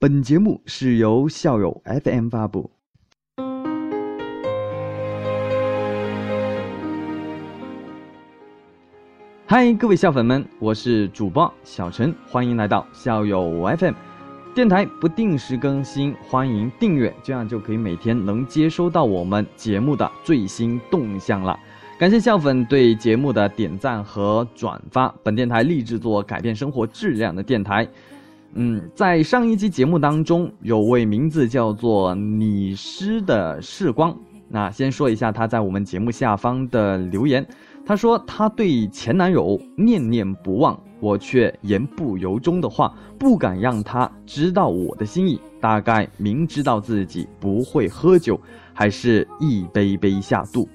本节目是由校友 FM 发布。嗨，各位校粉们，我是主播小陈，欢迎来到校友 FM 电台，不定时更新，欢迎订阅，这样就可以每天能接收到我们节目的最新动向了。感谢校粉对节目的点赞和转发，本电台立志做改变生活质量的电台。嗯，在上一期节目当中，有位名字叫做你诗的时光，那先说一下他在我们节目下方的留言。她说：“她对前男友念念不忘，我却言不由衷的话，不敢让他知道我的心意。大概明知道自己不会喝酒，还是一杯杯下肚。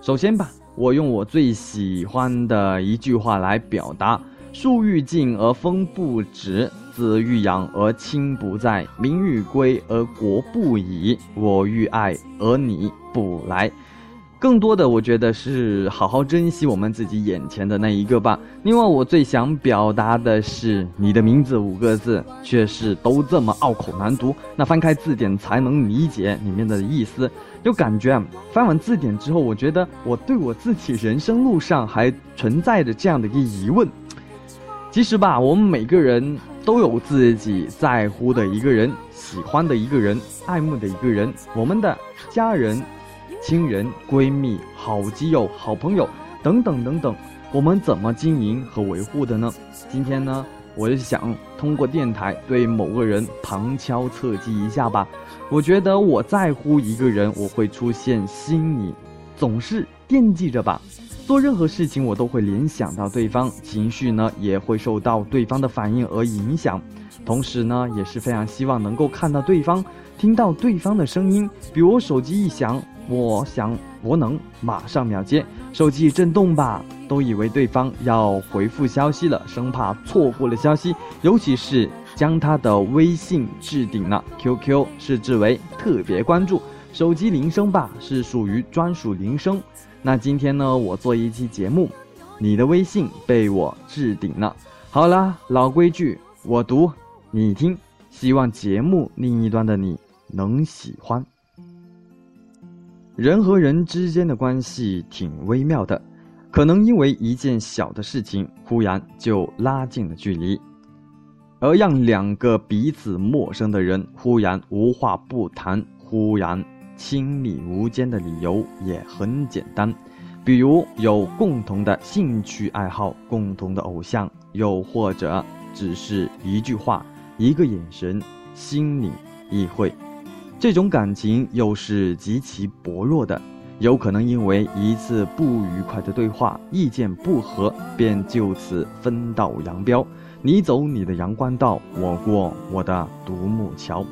首先吧，我用我最喜欢的一句话来表达：树欲静而风不止，子欲养而亲不在，民欲归而国不已。我欲爱而你不来。”更多的，我觉得是好好珍惜我们自己眼前的那一个吧。另外，我最想表达的是，你的名字五个字却是都这么拗口难读。那翻开字典才能理解里面的意思，就感觉，翻完字典之后，我觉得我对我自己人生路上还存在着这样的一个疑问。其实吧，我们每个人都有自己在乎的一个人、喜欢的一个人、爱慕的一个人，我们的家人。亲人、闺蜜、好基友、好朋友等等等等，我们怎么经营和维护的呢？今天呢，我就想通过电台对某个人旁敲侧击一下吧。我觉得我在乎一个人，我会出现心里总是惦记着吧。做任何事情，我都会联想到对方，情绪呢也会受到对方的反应而影响。同时呢，也是非常希望能够看到对方，听到对方的声音。比如手机一响。我想，我能马上秒接。手机震动吧，都以为对方要回复消息了，生怕错过了消息。尤其是将他的微信置顶了，QQ 设置为特别关注。手机铃声吧，是属于专属铃声。那今天呢，我做一期节目，你的微信被我置顶了。好啦，老规矩，我读，你听。希望节目另一端的你能喜欢。人和人之间的关系挺微妙的，可能因为一件小的事情，忽然就拉近了距离；而让两个彼此陌生的人忽然无话不谈、忽然亲密无间的理由也很简单，比如有共同的兴趣爱好、共同的偶像，又或者只是一句话、一个眼神，心领意会。这种感情又是极其薄弱的，有可能因为一次不愉快的对话，意见不合，便就此分道扬镳。你走你的阳关道，我过我的独木桥。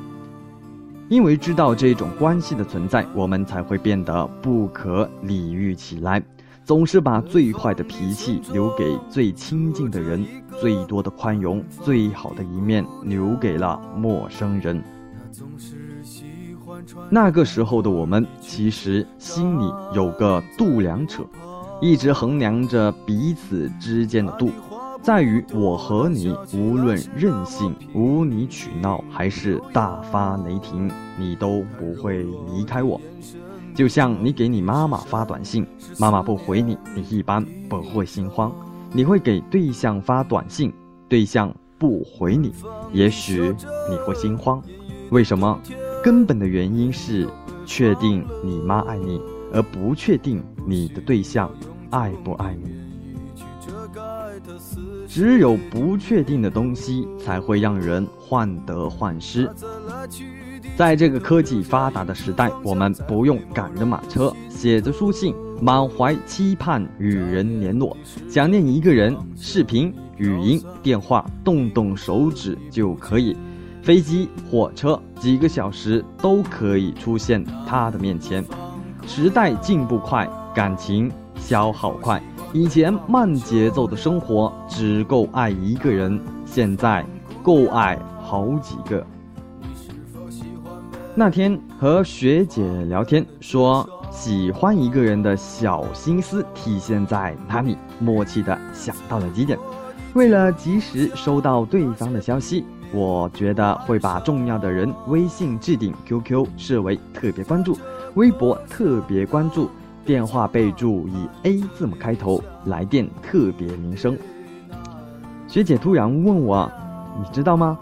因为知道这种关系的存在，我们才会变得不可理喻起来，总是把最坏的脾气留给最亲近的人，最多的宽容，最好的一面留给了陌生人。那个时候的我们，其实心里有个度量尺，一直衡量着彼此之间的度，在于我和你，无论任性、无理取闹，还是大发雷霆，你都不会离开我。就像你给你妈妈发短信，妈妈不回你，你一般不会心慌；你会给对象发短信，对象不回你，也许你会心慌。为什么？根本的原因是，确定你妈爱你，而不确定你的对象爱不爱你。只有不确定的东西，才会让人患得患失。在这个科技发达的时代，我们不用赶着马车，写着书信，满怀期盼与人联络。想念一个人，视频、语音、电话，动动手指就可以。飞机、火车，几个小时都可以出现他的面前。时代进步快，感情消耗快。以前慢节奏的生活只够爱一个人，现在够爱好几个。那天和学姐聊天，说喜欢一个人的小心思体现在哪里？默契的想到了几点。为了及时收到对方的消息，我觉得会把重要的人微信置顶、QQ 设为特别关注，微博特别关注，电话备注以 A 字母开头，来电特别铃声。学姐突然问我：“你知道吗？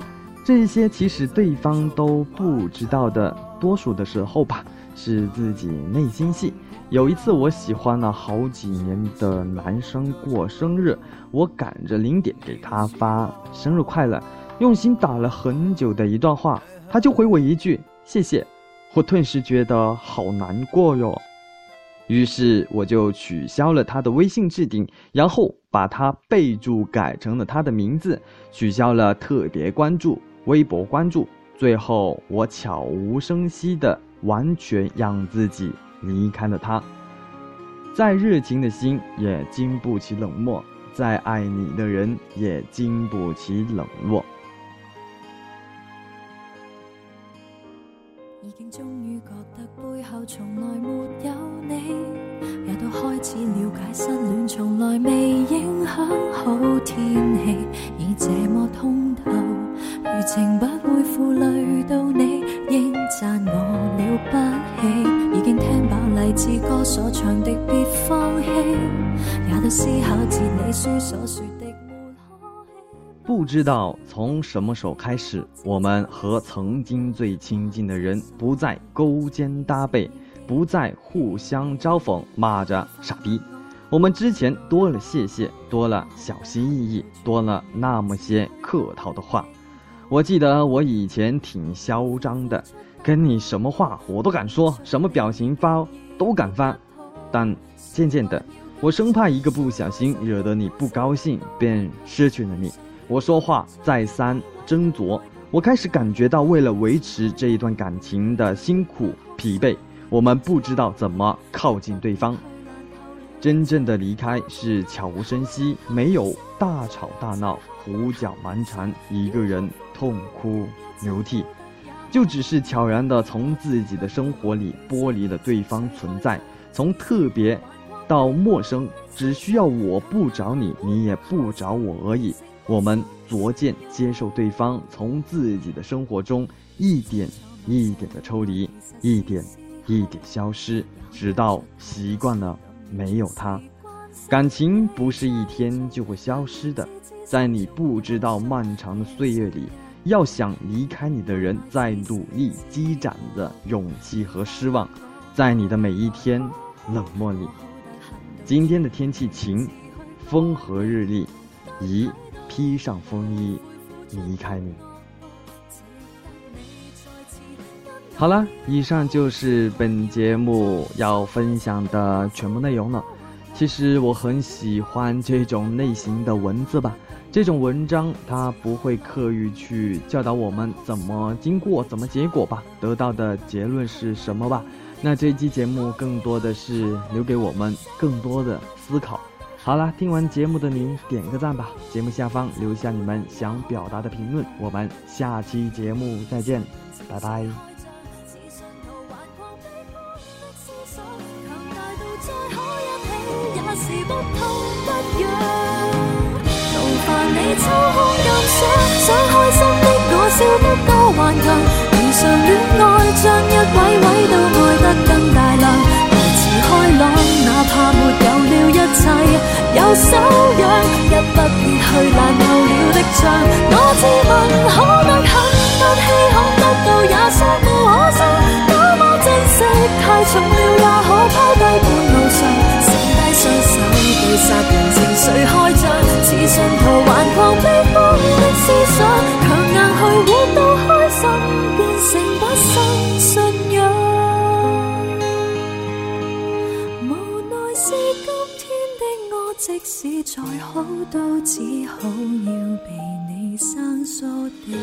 这些其实对方都不知道的，多数的时候吧，是自己内心戏。”有一次，我喜欢了好几年的男生过生日，我赶着零点给他发生日快乐，用心打了很久的一段话，他就回我一句谢谢，我顿时觉得好难过哟。于是我就取消了他的微信置顶，然后把他备注改成了他的名字，取消了特别关注、微博关注，最后我悄无声息的完全让自己。离开了他，再热情的心也经不起冷漠，再爱你的人也经不起冷落。已经终于觉得背后从来没有你，也都开始了解失恋从来未影响好天气，已这么通透，余情不会负累到你，应赞我了不起。已经听饱励志歌所唱的别放弃，也都思考自你书所说不知道从什么时候开始，我们和曾经最亲近的人不再勾肩搭背，不再互相嘲讽骂着傻逼。我们之前多了谢谢，多了小心翼翼，多了那么些客套的话。我记得我以前挺嚣张的，跟你什么话我都敢说，什么表情包。都敢发，但渐渐的，我生怕一个不小心惹得你不高兴，便失去了你。我说话再三斟酌，我开始感觉到为了维持这一段感情的辛苦疲惫，我们不知道怎么靠近对方。真正的离开是悄无声息，没有大吵大闹，胡搅蛮缠，一个人痛哭流涕。就只是悄然地从自己的生活里剥离了对方存在，从特别到陌生，只需要我不找你，你也不找我而已。我们逐渐接受对方从自己的生活中一点一点的抽离，一点一点消失，直到习惯了没有他。感情不是一天就会消失的，在你不知道漫长的岁月里。要想离开你的人，在努力积攒的勇气和失望，在你的每一天冷漠里。今天的天气晴，风和日丽，宜披上风衣离开你。好了，以上就是本节目要分享的全部内容了。其实我很喜欢这种类型的文字吧。这种文章，它不会刻意去教导我们怎么经过、怎么结果吧，得到的结论是什么吧？那这期节目更多的是留给我们更多的思考。好了，听完节目的您点个赞吧，节目下方留下你们想表达的评论。我们下期节目再见，拜拜。你抽空欣赏，想开心的我笑得多顽强。如常恋爱，将一位位都爱得更对杀人情绪开仗。似信徒顽狂悲欢的思想，强硬去活到开心，变成不生信仰。无奈是今天的我，即使再好，都只好要被你生疏的。